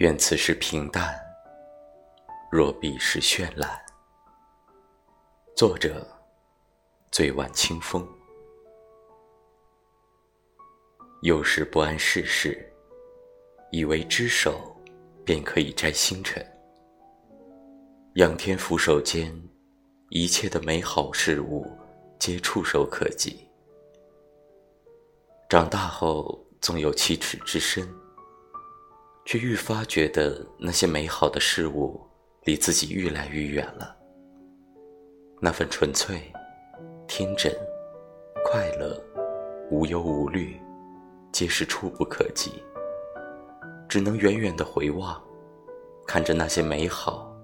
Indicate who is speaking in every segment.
Speaker 1: 愿此时平淡，若彼时绚烂。作者：醉晚清风。有时不谙世事，以为只手便可以摘星辰。仰天俯首间，一切的美好事物皆触手可及。长大后，总有七尺之身。却愈发觉得那些美好的事物离自己愈来愈远了。那份纯粹、天真、快乐、无忧无虑，皆是触不可及。只能远远的回望，看着那些美好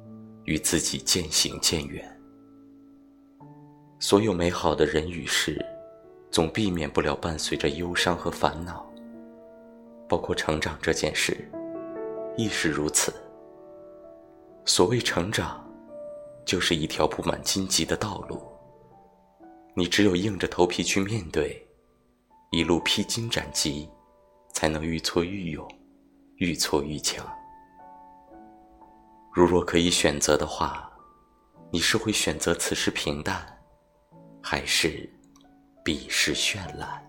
Speaker 1: 与自己渐行渐远。所有美好的人与事，总避免不了伴随着忧伤和烦恼，包括成长这件事。亦是如此。所谓成长，就是一条布满荆棘的道路。你只有硬着头皮去面对，一路披荆斩棘，才能愈挫愈勇，愈挫愈强。如若可以选择的话，你是会选择此时平淡，还是彼时绚烂？